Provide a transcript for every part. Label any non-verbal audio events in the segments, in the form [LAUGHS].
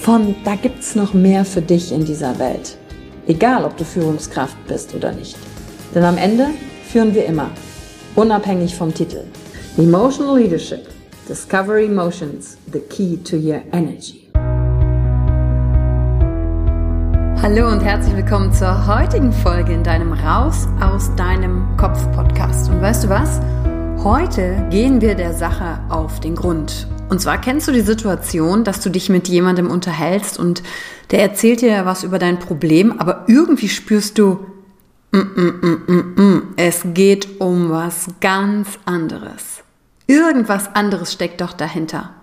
von da gibt's noch mehr für dich in dieser Welt. Egal, ob du Führungskraft bist oder nicht. Denn am Ende führen wir immer, unabhängig vom Titel. Emotional Leadership. Discover Emotions, the key to your energy. Hallo und herzlich willkommen zur heutigen Folge in deinem Raus aus deinem Kopf Podcast. Und weißt du was? Heute gehen wir der Sache auf den Grund und zwar kennst du die Situation, dass du dich mit jemandem unterhältst und der erzählt dir was über dein Problem, aber irgendwie spürst du, mm, mm, mm, es geht um was ganz anderes. Irgendwas anderes steckt doch dahinter.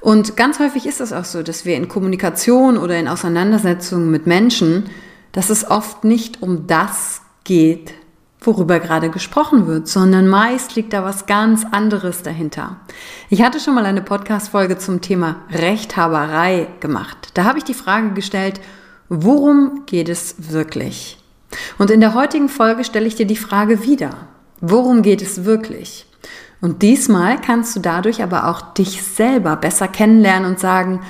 Und ganz häufig ist es auch so, dass wir in Kommunikation oder in Auseinandersetzungen mit Menschen, dass es oft nicht um das geht, worüber gerade gesprochen wird, sondern meist liegt da was ganz anderes dahinter. Ich hatte schon mal eine Podcast-Folge zum Thema Rechthaberei gemacht. Da habe ich die Frage gestellt, worum geht es wirklich? Und in der heutigen Folge stelle ich dir die Frage wieder. Worum geht es wirklich? Und diesmal kannst du dadurch aber auch dich selber besser kennenlernen und sagen,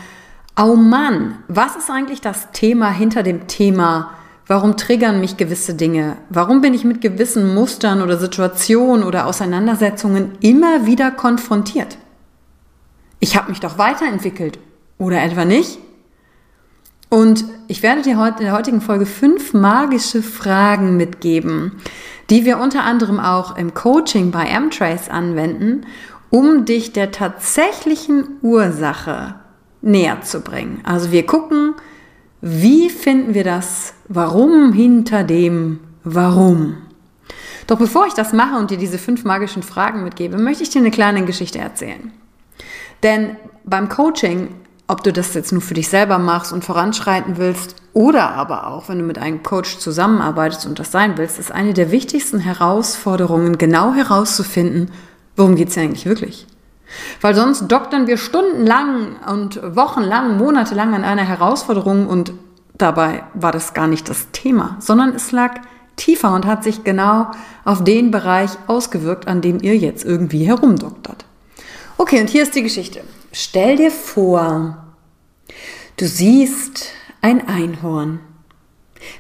oh Mann, was ist eigentlich das Thema hinter dem Thema Warum triggern mich gewisse Dinge? Warum bin ich mit gewissen Mustern oder Situationen oder Auseinandersetzungen immer wieder konfrontiert? Ich habe mich doch weiterentwickelt oder etwa nicht? Und ich werde dir heute in der heutigen Folge fünf magische Fragen mitgeben, die wir unter anderem auch im Coaching bei M-Trace anwenden, um dich der tatsächlichen Ursache näher zu bringen. Also wir gucken, wie finden wir das Warum hinter dem Warum? Doch bevor ich das mache und dir diese fünf magischen Fragen mitgebe, möchte ich dir eine kleine Geschichte erzählen. Denn beim Coaching, ob du das jetzt nur für dich selber machst und voranschreiten willst oder aber auch, wenn du mit einem Coach zusammenarbeitest und das sein willst, ist eine der wichtigsten Herausforderungen, genau herauszufinden, worum geht es eigentlich wirklich. Weil sonst doktern wir stundenlang und wochenlang, monatelang an einer Herausforderung und dabei war das gar nicht das Thema, sondern es lag tiefer und hat sich genau auf den Bereich ausgewirkt, an dem ihr jetzt irgendwie herumdoktert. Okay, und hier ist die Geschichte. Stell dir vor, du siehst ein Einhorn.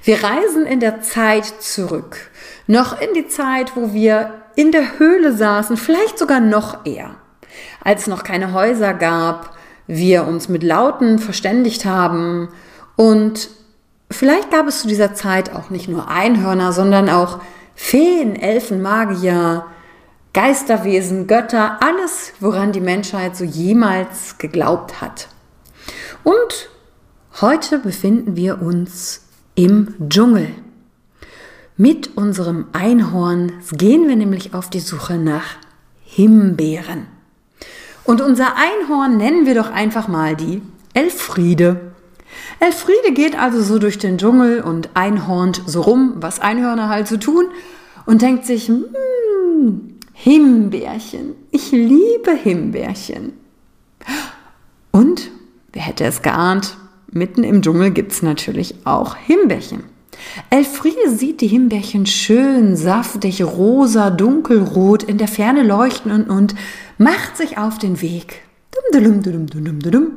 Wir reisen in der Zeit zurück, noch in die Zeit, wo wir in der Höhle saßen, vielleicht sogar noch eher als es noch keine Häuser gab, wir uns mit Lauten verständigt haben und vielleicht gab es zu dieser Zeit auch nicht nur Einhörner, sondern auch Feen, Elfen, Magier, Geisterwesen, Götter, alles, woran die Menschheit so jemals geglaubt hat. Und heute befinden wir uns im Dschungel. Mit unserem Einhorn gehen wir nämlich auf die Suche nach Himbeeren. Und unser Einhorn nennen wir doch einfach mal die Elfriede. Elfriede geht also so durch den Dschungel und einhornt so rum, was Einhörner halt so tun, und denkt sich, hm, Himbeerchen, ich liebe Himbeerchen. Und, wer hätte es geahnt, mitten im Dschungel gibt es natürlich auch Himbeerchen. Elfriede sieht die Himbeerchen schön, saftig, rosa, dunkelrot in der Ferne leuchten und, und macht sich auf den Weg. Dum, dum, dum,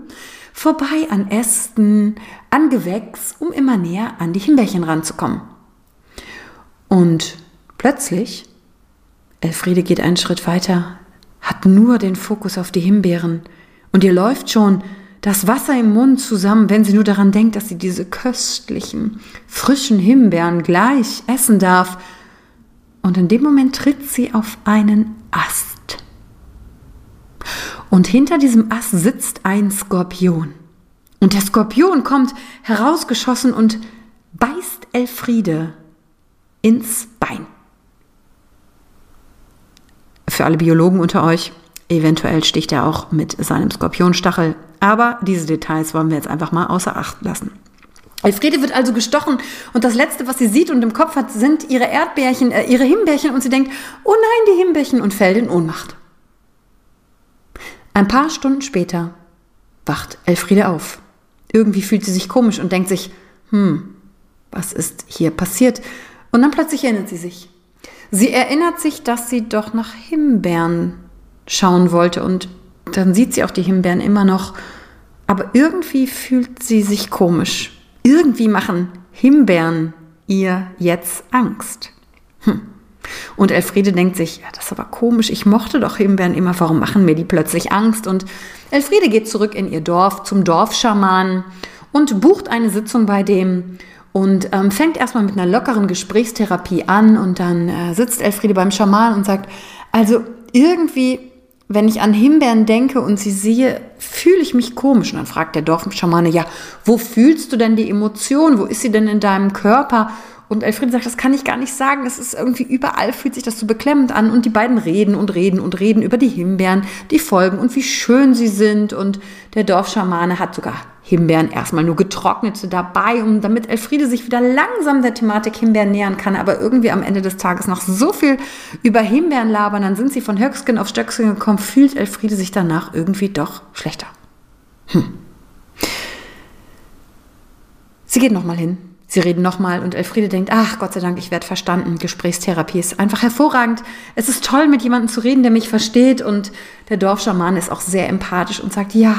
vorbei an Ästen, an Gewächs, um immer näher an die Himbeerchen ranzukommen. Und plötzlich, Elfriede geht einen Schritt weiter, hat nur den Fokus auf die Himbeeren und ihr läuft schon das Wasser im Mund zusammen, wenn sie nur daran denkt, dass sie diese köstlichen, frischen Himbeeren gleich essen darf. Und in dem Moment tritt sie auf einen Ast. Und hinter diesem Ast sitzt ein Skorpion. Und der Skorpion kommt herausgeschossen und beißt Elfriede ins Bein. Für alle Biologen unter euch, Eventuell sticht er auch mit seinem Skorpionstachel. Aber diese Details wollen wir jetzt einfach mal außer Acht lassen. Elfriede wird also gestochen und das Letzte, was sie sieht und im Kopf hat, sind ihre Erdbärchen, äh, ihre Himbeerchen und sie denkt, oh nein, die Himbeerchen und fällt in Ohnmacht. Ein paar Stunden später wacht Elfriede auf. Irgendwie fühlt sie sich komisch und denkt sich, hm, was ist hier passiert? Und dann plötzlich erinnert sie sich. Sie erinnert sich, dass sie doch nach Himbeeren schauen wollte. Und dann sieht sie auch die Himbeeren immer noch. Aber irgendwie fühlt sie sich komisch. Irgendwie machen Himbeeren ihr jetzt Angst. Hm. Und Elfriede denkt sich, ja, das ist aber komisch, ich mochte doch Himbeeren immer, warum machen mir die plötzlich Angst? Und Elfriede geht zurück in ihr Dorf zum Dorfschamanen und bucht eine Sitzung bei dem und ähm, fängt erstmal mit einer lockeren Gesprächstherapie an und dann äh, sitzt Elfriede beim Schaman und sagt, also irgendwie wenn ich an Himbeeren denke und sie sehe, fühle ich mich komisch. Und dann fragt der Dorfschamane, ja, wo fühlst du denn die Emotion? Wo ist sie denn in deinem Körper? Und Elfriede sagt, das kann ich gar nicht sagen. Es ist irgendwie überall fühlt sich das so beklemmend an. Und die beiden reden und reden und reden über die Himbeeren, die Folgen und wie schön sie sind. Und der Dorfschamane hat sogar Himbeeren erstmal nur getrocknete dabei, um damit Elfriede sich wieder langsam der Thematik Himbeeren nähern kann. Aber irgendwie am Ende des Tages noch so viel über Himbeeren labern, dann sind sie von Höcksken auf Stöcksken gekommen, fühlt Elfriede sich danach irgendwie doch schlechter. Hm. Sie geht nochmal hin Sie reden nochmal und Elfriede denkt, ach Gott sei Dank, ich werde verstanden. Gesprächstherapie ist einfach hervorragend. Es ist toll, mit jemandem zu reden, der mich versteht. Und der Dorfschaman ist auch sehr empathisch und sagt, ja,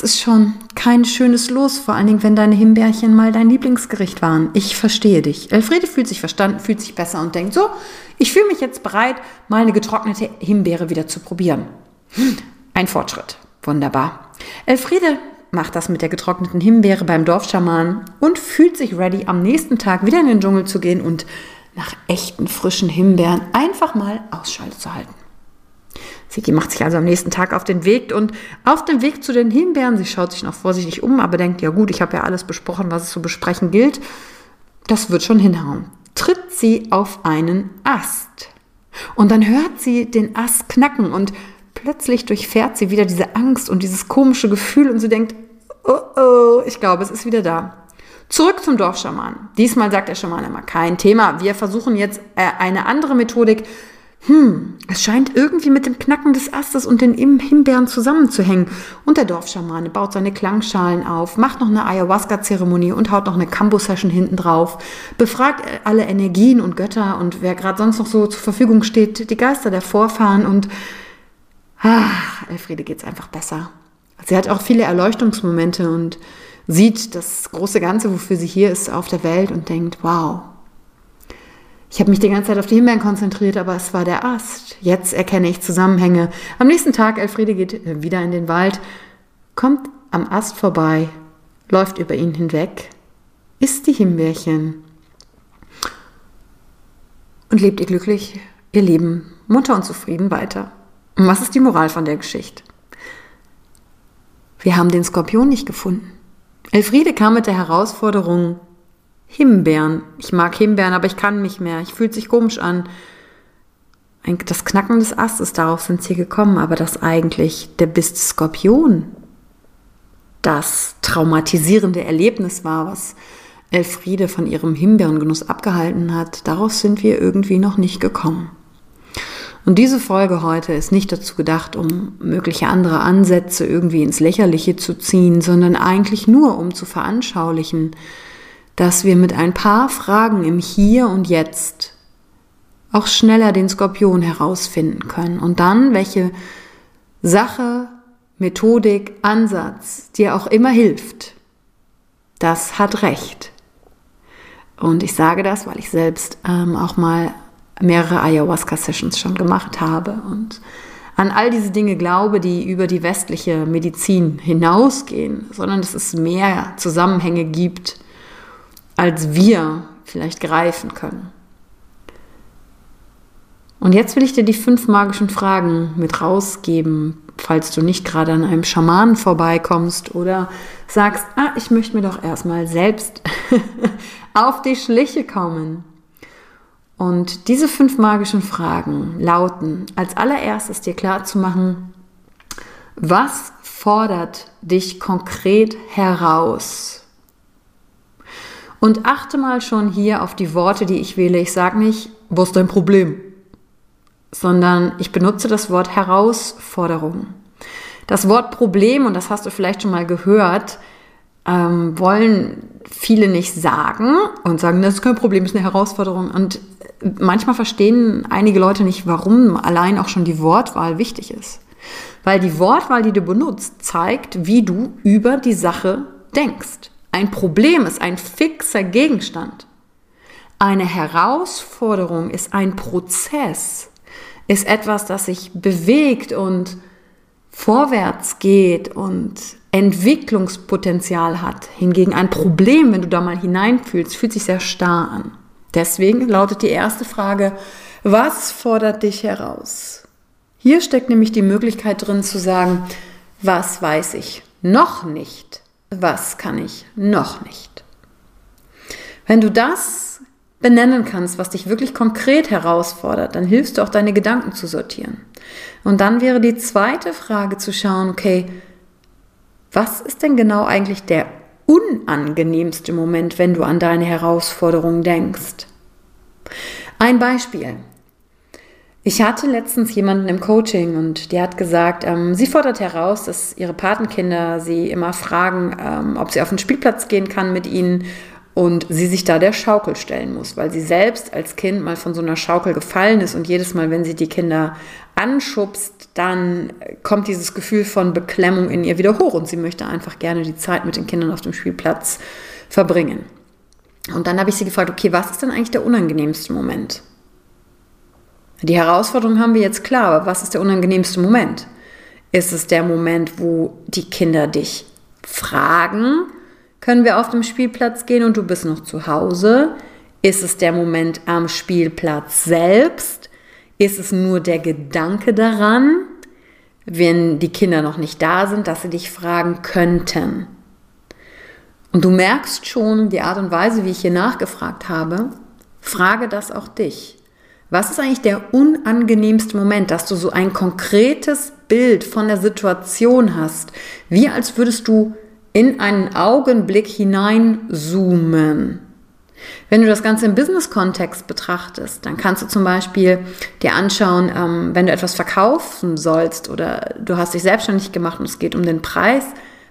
das ist schon kein schönes Los, vor allen Dingen, wenn deine Himbeerchen mal dein Lieblingsgericht waren. Ich verstehe dich. Elfriede fühlt sich verstanden, fühlt sich besser und denkt, so, ich fühle mich jetzt bereit, mal eine getrocknete Himbeere wieder zu probieren. Ein Fortschritt. Wunderbar. Elfriede macht das mit der getrockneten Himbeere beim Dorfschaman und fühlt sich ready, am nächsten Tag wieder in den Dschungel zu gehen und nach echten frischen Himbeeren einfach mal Ausschau zu halten. Siki macht sich also am nächsten Tag auf den Weg und auf dem Weg zu den Himbeeren, sie schaut sich noch vorsichtig um, aber denkt, ja gut, ich habe ja alles besprochen, was es zu besprechen gilt. Das wird schon hinhauen. Tritt sie auf einen Ast. Und dann hört sie den Ast knacken und plötzlich durchfährt sie wieder diese Angst und dieses komische Gefühl und sie denkt, oh oh, ich glaube, es ist wieder da. Zurück zum Dorfschaman. Diesmal sagt der Schaman immer, kein Thema. Wir versuchen jetzt äh, eine andere Methodik. Hm, es scheint irgendwie mit dem Knacken des Astes und den Himbeeren zusammenzuhängen. Und der Dorfschamane baut seine Klangschalen auf, macht noch eine Ayahuasca-Zeremonie und haut noch eine Kambo-Session hinten drauf, befragt alle Energien und Götter und wer gerade sonst noch so zur Verfügung steht, die Geister der Vorfahren und ach, Elfriede geht es einfach besser. Sie hat auch viele Erleuchtungsmomente und sieht das große Ganze, wofür sie hier ist auf der Welt und denkt, wow, ich habe mich die ganze Zeit auf die Himbeeren konzentriert, aber es war der Ast. Jetzt erkenne ich Zusammenhänge. Am nächsten Tag, Elfriede geht wieder in den Wald, kommt am Ast vorbei, läuft über ihn hinweg, isst die Himbeerchen und lebt ihr glücklich ihr Leben munter und zufrieden weiter. Und was ist die Moral von der Geschichte? Wir haben den Skorpion nicht gefunden. Elfriede kam mit der Herausforderung Himbeeren. Ich mag Himbeeren, aber ich kann nicht mehr. Ich fühlt sich komisch an. Das Knacken des Astes, darauf sind sie gekommen, aber dass eigentlich der Biss des Skorpion das traumatisierende Erlebnis war, was Elfriede von ihrem Himbeerengenuss abgehalten hat, darauf sind wir irgendwie noch nicht gekommen. Und diese Folge heute ist nicht dazu gedacht, um mögliche andere Ansätze irgendwie ins Lächerliche zu ziehen, sondern eigentlich nur, um zu veranschaulichen, dass wir mit ein paar Fragen im Hier und Jetzt auch schneller den Skorpion herausfinden können und dann, welche Sache, Methodik, Ansatz dir auch immer hilft, das hat Recht. Und ich sage das, weil ich selbst ähm, auch mal mehrere Ayahuasca-Sessions schon gemacht habe und an all diese Dinge glaube, die über die westliche Medizin hinausgehen, sondern dass es mehr Zusammenhänge gibt, als wir vielleicht greifen können. Und jetzt will ich dir die fünf magischen Fragen mit rausgeben, falls du nicht gerade an einem Schamanen vorbeikommst oder sagst, ah, ich möchte mir doch erstmal selbst [LAUGHS] auf die Schliche kommen. Und diese fünf magischen Fragen lauten, als allererstes dir klar zu machen, was fordert dich konkret heraus? Und achte mal schon hier auf die Worte, die ich wähle. Ich sage nicht, wo ist dein Problem? sondern ich benutze das Wort Herausforderung. Das Wort Problem, und das hast du vielleicht schon mal gehört, ähm, wollen viele nicht sagen und sagen, das ist kein Problem, das ist eine Herausforderung. Und manchmal verstehen einige Leute nicht, warum allein auch schon die Wortwahl wichtig ist. Weil die Wortwahl, die du benutzt, zeigt, wie du über die Sache denkst. Ein Problem ist ein fixer Gegenstand. Eine Herausforderung ist ein Prozess ist etwas, das sich bewegt und vorwärts geht und Entwicklungspotenzial hat. Hingegen ein Problem, wenn du da mal hineinfühlst, fühlt sich sehr starr an. Deswegen lautet die erste Frage, was fordert dich heraus? Hier steckt nämlich die Möglichkeit drin zu sagen, was weiß ich noch nicht? Was kann ich noch nicht? Wenn du das benennen kannst, was dich wirklich konkret herausfordert, dann hilfst du auch deine Gedanken zu sortieren. Und dann wäre die zweite Frage zu schauen, okay, was ist denn genau eigentlich der unangenehmste Moment, wenn du an deine Herausforderungen denkst? Ein Beispiel. Ich hatte letztens jemanden im Coaching und der hat gesagt, ähm, sie fordert heraus, dass ihre Patenkinder sie immer fragen, ähm, ob sie auf den Spielplatz gehen kann mit ihnen und sie sich da der Schaukel stellen muss, weil sie selbst als Kind mal von so einer Schaukel gefallen ist und jedes Mal, wenn sie die Kinder anschubst, dann kommt dieses Gefühl von Beklemmung in ihr wieder hoch und sie möchte einfach gerne die Zeit mit den Kindern auf dem Spielplatz verbringen. Und dann habe ich sie gefragt, okay, was ist denn eigentlich der unangenehmste Moment? Die Herausforderung haben wir jetzt klar, aber was ist der unangenehmste Moment? Ist es der Moment, wo die Kinder dich fragen, können wir auf dem Spielplatz gehen und du bist noch zu Hause? Ist es der Moment am Spielplatz selbst? Ist es nur der Gedanke daran, wenn die Kinder noch nicht da sind, dass sie dich fragen könnten? Und du merkst schon die Art und Weise, wie ich hier nachgefragt habe. Frage das auch dich. Was ist eigentlich der unangenehmste Moment, dass du so ein konkretes Bild von der Situation hast, wie als würdest du in einen Augenblick hineinzoomen. Wenn du das Ganze im Business-Kontext betrachtest, dann kannst du zum Beispiel dir anschauen, ähm, wenn du etwas verkaufen sollst oder du hast dich selbstständig gemacht und es geht um den Preis,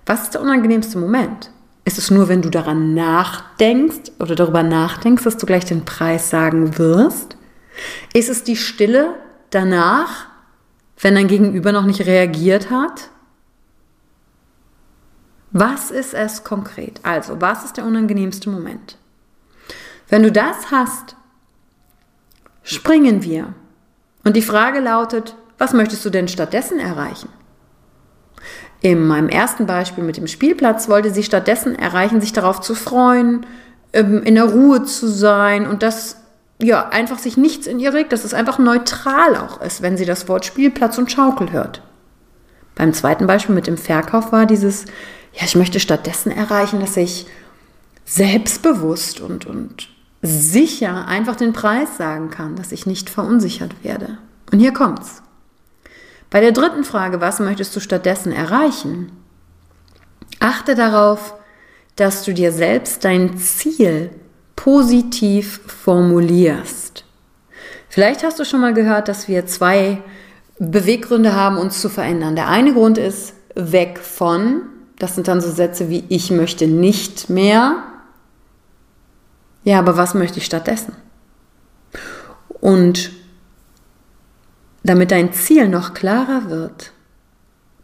was ist der unangenehmste Moment? Ist es nur, wenn du daran nachdenkst oder darüber nachdenkst, dass du gleich den Preis sagen wirst? Ist es die Stille danach, wenn dein Gegenüber noch nicht reagiert hat? Was ist es konkret? Also, was ist der unangenehmste Moment? Wenn du das hast, springen wir. Und die Frage lautet, was möchtest du denn stattdessen erreichen? In meinem ersten Beispiel mit dem Spielplatz wollte sie stattdessen erreichen, sich darauf zu freuen, ähm, in der Ruhe zu sein und dass ja einfach sich nichts in ihr regt, dass es einfach neutral auch ist, wenn sie das Wort Spielplatz und Schaukel hört. Beim zweiten Beispiel mit dem Verkauf war dieses ja, ich möchte stattdessen erreichen, dass ich selbstbewusst und, und sicher einfach den Preis sagen kann, dass ich nicht verunsichert werde. Und hier kommt's. Bei der dritten Frage, was möchtest du stattdessen erreichen? Achte darauf, dass du dir selbst dein Ziel positiv formulierst. Vielleicht hast du schon mal gehört, dass wir zwei Beweggründe haben, uns zu verändern. Der eine Grund ist weg von das sind dann so Sätze wie ich möchte nicht mehr Ja, aber was möchte ich stattdessen? Und damit dein Ziel noch klarer wird,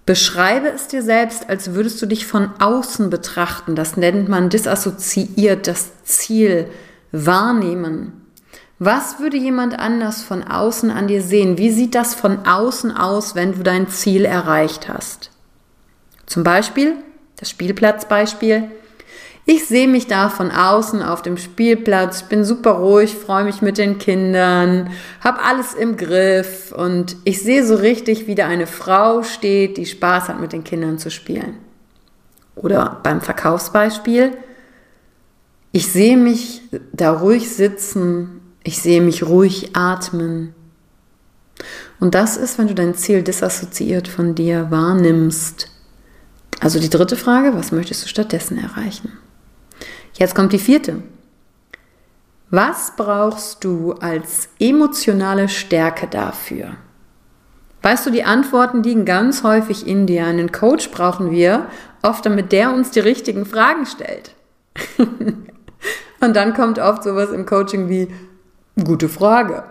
beschreibe es dir selbst, als würdest du dich von außen betrachten. Das nennt man disassoziiert, das Ziel wahrnehmen. Was würde jemand anders von außen an dir sehen? Wie sieht das von außen aus, wenn du dein Ziel erreicht hast? Zum Beispiel das Spielplatzbeispiel. Ich sehe mich da von außen auf dem Spielplatz, bin super ruhig, freue mich mit den Kindern, habe alles im Griff und ich sehe so richtig, wie da eine Frau steht, die Spaß hat, mit den Kindern zu spielen. Oder beim Verkaufsbeispiel, ich sehe mich da ruhig sitzen, ich sehe mich ruhig atmen. Und das ist, wenn du dein Ziel disassoziiert von dir wahrnimmst. Also die dritte Frage, was möchtest du stattdessen erreichen? Jetzt kommt die vierte. Was brauchst du als emotionale Stärke dafür? Weißt du, die Antworten liegen ganz häufig in dir. Einen Coach brauchen wir, oft damit der uns die richtigen Fragen stellt. [LAUGHS] Und dann kommt oft sowas im Coaching wie, gute Frage.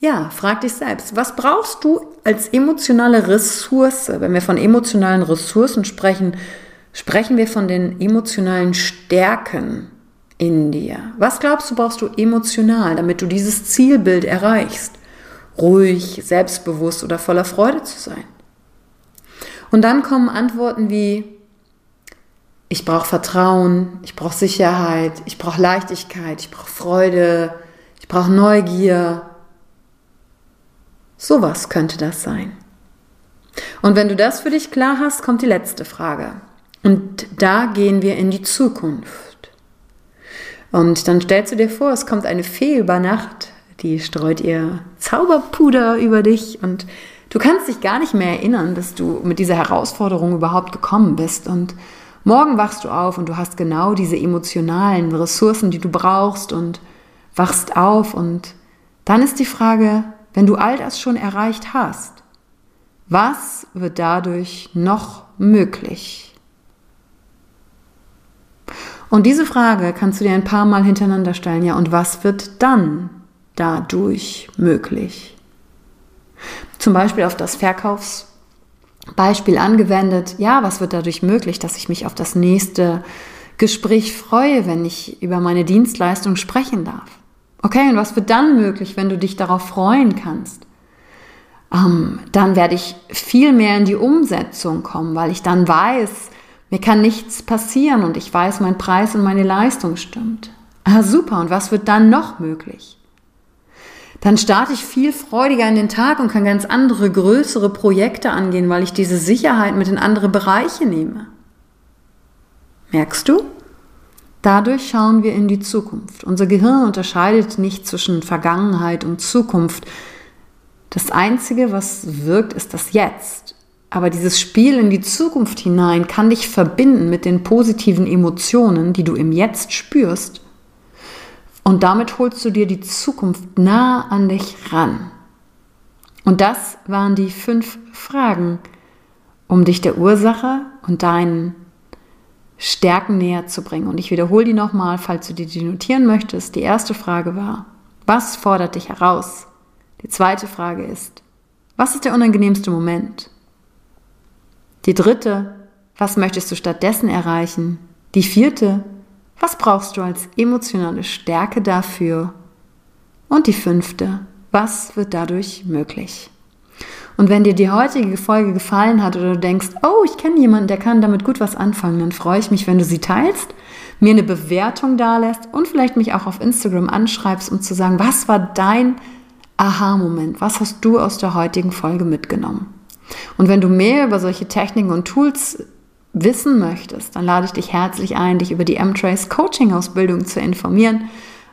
Ja, frag dich selbst, was brauchst du als emotionale Ressource? Wenn wir von emotionalen Ressourcen sprechen, sprechen wir von den emotionalen Stärken in dir. Was glaubst du, brauchst du emotional, damit du dieses Zielbild erreichst? Ruhig, selbstbewusst oder voller Freude zu sein. Und dann kommen Antworten wie, ich brauche Vertrauen, ich brauche Sicherheit, ich brauche Leichtigkeit, ich brauche Freude, ich brauche Neugier. Sowas könnte das sein. Und wenn du das für dich klar hast, kommt die letzte Frage. Und da gehen wir in die Zukunft. Und dann stellst du dir vor, es kommt eine Fee über Nacht, die streut ihr Zauberpuder über dich und du kannst dich gar nicht mehr erinnern, dass du mit dieser Herausforderung überhaupt gekommen bist. Und morgen wachst du auf und du hast genau diese emotionalen Ressourcen, die du brauchst und wachst auf. Und dann ist die Frage, wenn du all das schon erreicht hast, was wird dadurch noch möglich? Und diese Frage kannst du dir ein paar Mal hintereinander stellen. Ja, und was wird dann dadurch möglich? Zum Beispiel auf das Verkaufsbeispiel angewendet. Ja, was wird dadurch möglich, dass ich mich auf das nächste Gespräch freue, wenn ich über meine Dienstleistung sprechen darf? Okay, und was wird dann möglich, wenn du dich darauf freuen kannst? Ähm, dann werde ich viel mehr in die Umsetzung kommen, weil ich dann weiß, mir kann nichts passieren und ich weiß, mein Preis und meine Leistung stimmt. Ah, super. Und was wird dann noch möglich? Dann starte ich viel freudiger in den Tag und kann ganz andere, größere Projekte angehen, weil ich diese Sicherheit mit in andere Bereiche nehme. Merkst du? Dadurch schauen wir in die Zukunft. Unser Gehirn unterscheidet nicht zwischen Vergangenheit und Zukunft. Das Einzige, was wirkt, ist das Jetzt. Aber dieses Spiel in die Zukunft hinein kann dich verbinden mit den positiven Emotionen, die du im Jetzt spürst. Und damit holst du dir die Zukunft nah an dich ran. Und das waren die fünf Fragen, um dich der Ursache und deinen Stärken näher zu bringen. Und ich wiederhole die nochmal, falls du die notieren möchtest. Die erste Frage war, was fordert dich heraus? Die zweite Frage ist, was ist der unangenehmste Moment? Die dritte, was möchtest du stattdessen erreichen? Die vierte, was brauchst du als emotionale Stärke dafür? Und die fünfte, was wird dadurch möglich? Und wenn dir die heutige Folge gefallen hat oder du denkst, oh, ich kenne jemanden, der kann damit gut was anfangen, dann freue ich mich, wenn du sie teilst, mir eine Bewertung dalässt und vielleicht mich auch auf Instagram anschreibst, um zu sagen, was war dein Aha-Moment? Was hast du aus der heutigen Folge mitgenommen? Und wenn du mehr über solche Techniken und Tools wissen möchtest, dann lade ich dich herzlich ein, dich über die M-Trace Coaching-Ausbildung zu informieren.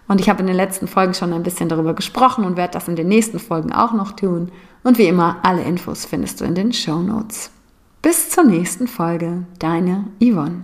Und ich habe in den letzten Folgen schon ein bisschen darüber gesprochen und werde das in den nächsten Folgen auch noch tun. Und wie immer, alle Infos findest du in den Show Notes. Bis zur nächsten Folge, deine Yvonne.